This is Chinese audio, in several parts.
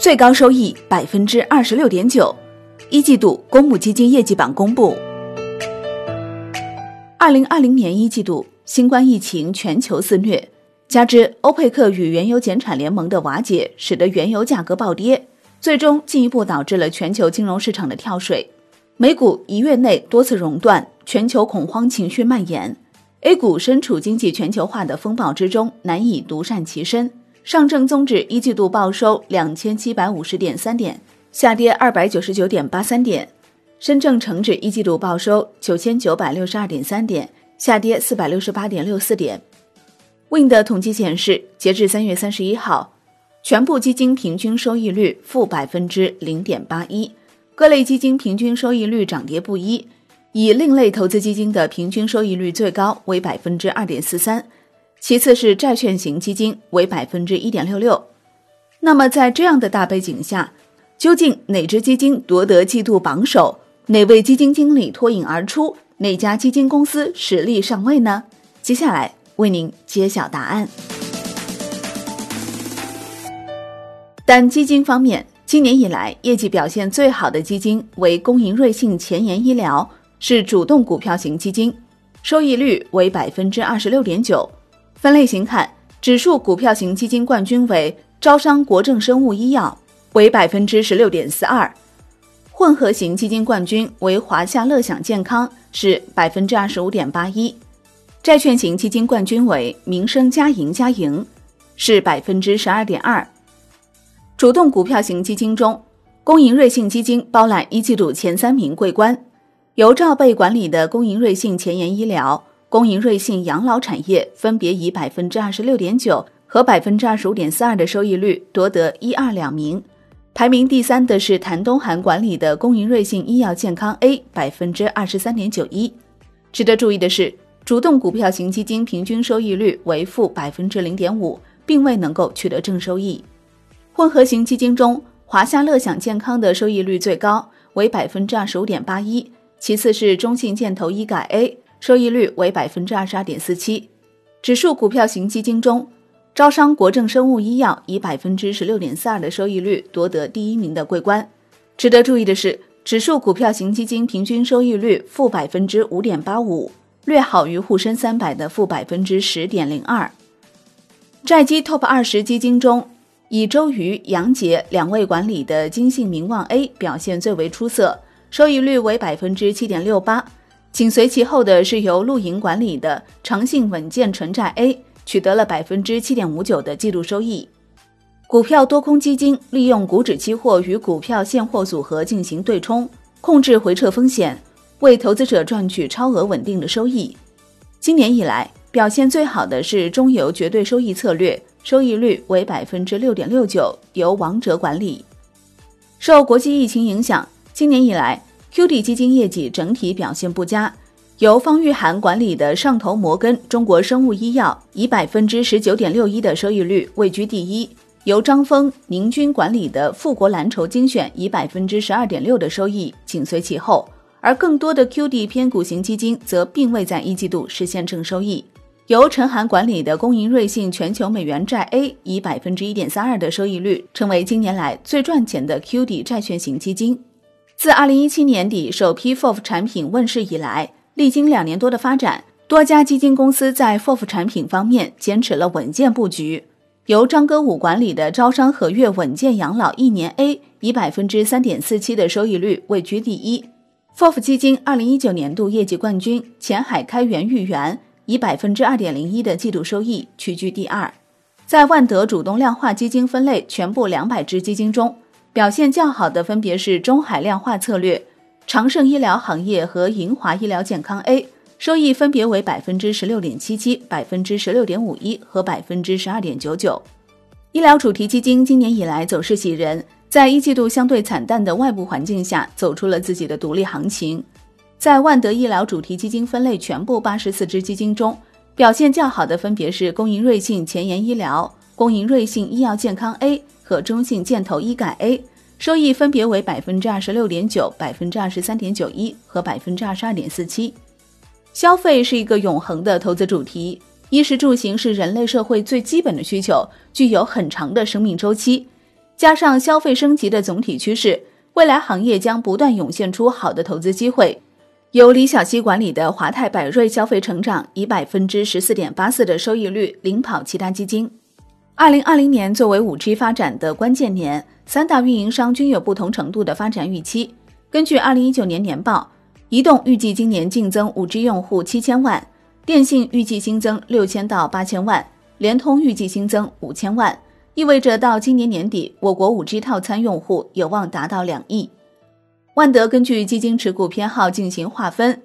最高收益百分之二十六点九。一季度公募基金业绩榜公布。二零二零年一季度，新冠疫情全球肆虐，加之欧佩克与原油减产联盟的瓦解，使得原油价格暴跌，最终进一步导致了全球金融市场的跳水。美股一月内多次熔断，全球恐慌情绪蔓延。A 股身处经济全球化的风暴之中，难以独善其身。上证综指一季度报收两千七百五十点三点。下跌二百九十九点八三点，深证成指一季度报收九千九百六十二点三点，下跌四百六十八点六四点。Win 的统计显示，截至三月三十一号，全部基金平均收益率负百分之零点八一，各类基金平均收益率涨跌不一，以另类投资基金的平均收益率最高为百分之二点四三，其次是债券型基金为百分之一点六六。那么在这样的大背景下，究竟哪只基金夺得季度榜首？哪位基金经理脱颖而出？哪家基金公司实力上位呢？接下来为您揭晓答案。但基金方面，今年以来业绩表现最好的基金为工银瑞信前沿医疗，是主动股票型基金，收益率为百分之二十六点九。分类型看，指数股票型基金冠军为招商国政生物医药。为百分之十六点四二，混合型基金冠军为华夏乐享健康，是百分之二十五点八一；债券型基金冠军为民生嘉盈嘉盈，是百分之十二点二。主动股票型基金中，工银瑞信基金包揽一季度前三名桂冠，由赵贝管理的工银瑞信前沿医疗、工银瑞信养老产业分别以百分之二十六点九和百分之二十五点四二的收益率夺得一二两名。排名第三的是谭东涵管理的工银瑞信医药健康 A，百分之二十三点九一。值得注意的是，主动股票型基金平均收益率为负百分之零点五，并未能够取得正收益。混合型基金中，华夏乐享健康的收益率最高，为百分之二十五点八一，其次是中信建投医改 A，收益率为百分之二十二点四七。指数股票型基金中，招商国政生物医药以百分之十六点四二的收益率夺得第一名的桂冠。值得注意的是，指数股票型基金平均收益率负百分之五点八五，略好于沪深三百的负百分之十点零二。债基 TOP 二十基金中，以周瑜、杨杰两位管理的金信名望 A 表现最为出色，收益率为百分之七点六八。紧随其后的是由陆银管理的长信稳健纯债 A。取得了百分之七点五九的季度收益。股票多空基金利用股指期货与股票现货组合进行对冲，控制回撤风险，为投资者赚取超额稳定的收益。今年以来表现最好的是中游绝对收益策略，收益率为百分之六点六九，由王哲管理。受国际疫情影响，今年以来 QD 基金业绩整体表现不佳。由方玉涵管理的上投摩根中国生物医药以百分之十九点六一的收益率位居第一，由张峰、宁军管理的富国蓝筹精选以百分之十二点六的收益紧随其后，而更多的 QD 偏股型基金则并未在一季度实现正收益。由陈涵管理的工银瑞信全球美元债 A 以百分之一点三二的收益率，成为近年来最赚钱的 QD 债券型基金。自二零一七年底首批 FOF 产品问世以来，历经两年多的发展，多家基金公司在 FOF 产品方面坚持了稳健布局。由张歌武管理的招商和悦稳健养老一年 A 以百分之三点四七的收益率位居第一。FOF 基金二零一九年度业绩冠军前海开源裕元以百分之二点零一的季度收益屈居第二。在万德主动量化基金分类全部两百只基金中，表现较好的分别是中海量化策略。长盛医疗行业和银华医疗健康 A 收益分别为百分之十六点七七、百分之十六点五一和百分之十二点九九。医疗主题基金今年以来走势喜人，在一季度相对惨淡的外部环境下，走出了自己的独立行情。在万德医疗主题基金分类全部八十四只基金中，表现较好的分别是工银瑞信前沿医疗、工银瑞信医药健康 A 和中信建投医改 A。收益分别为百分之二十六点九、百分之二十三点九一和百分之二十二点四七。消费是一个永恒的投资主题，衣食住行是人类社会最基本的需求，具有很长的生命周期。加上消费升级的总体趋势，未来行业将不断涌现出好的投资机会。由李小溪管理的华泰柏瑞消费成长以百分之十四点八四的收益率领跑其他基金。二零二零年作为五 G 发展的关键年，三大运营商均有不同程度的发展预期。根据二零一九年年报，移动预计今年净增五 G 用户七千万，电信预计新增六千到八千万，联通预计新增五千万，意味着到今年年底，我国五 G 套餐用户有望达到两亿。万德根据基金持股偏好进行划分，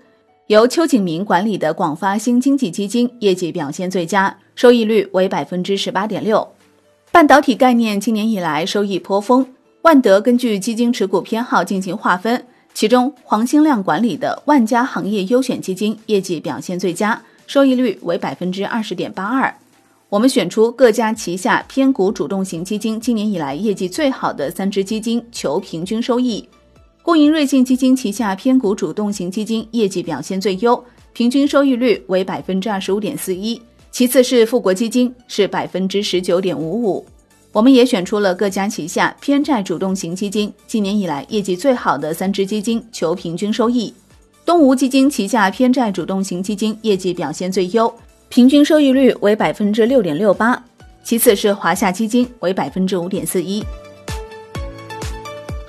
由邱景明管理的广发新经济基金业绩表现最佳，收益率为百分之十八点六。半导体概念今年以来收益颇丰，万德根据基金持股偏好进行划分，其中黄兴亮管理的万家行业优选基金业绩表现最佳，收益率为百分之二十点八二。我们选出各家旗下偏股主动型基金今年以来业绩最好的三只基金，求平均收益。共赢瑞信基金旗下偏股主动型基金业绩表现最优，平均收益率为百分之二十五点四一。其次是富国基金，是百分之十九点五五。我们也选出了各家旗下偏债主动型基金今年以来业绩最好的三只基金，求平均收益。东吴基金旗下偏债主动型基金业绩表现最优，平均收益率为百分之六点六八。其次是华夏基金，为百分之五点四一。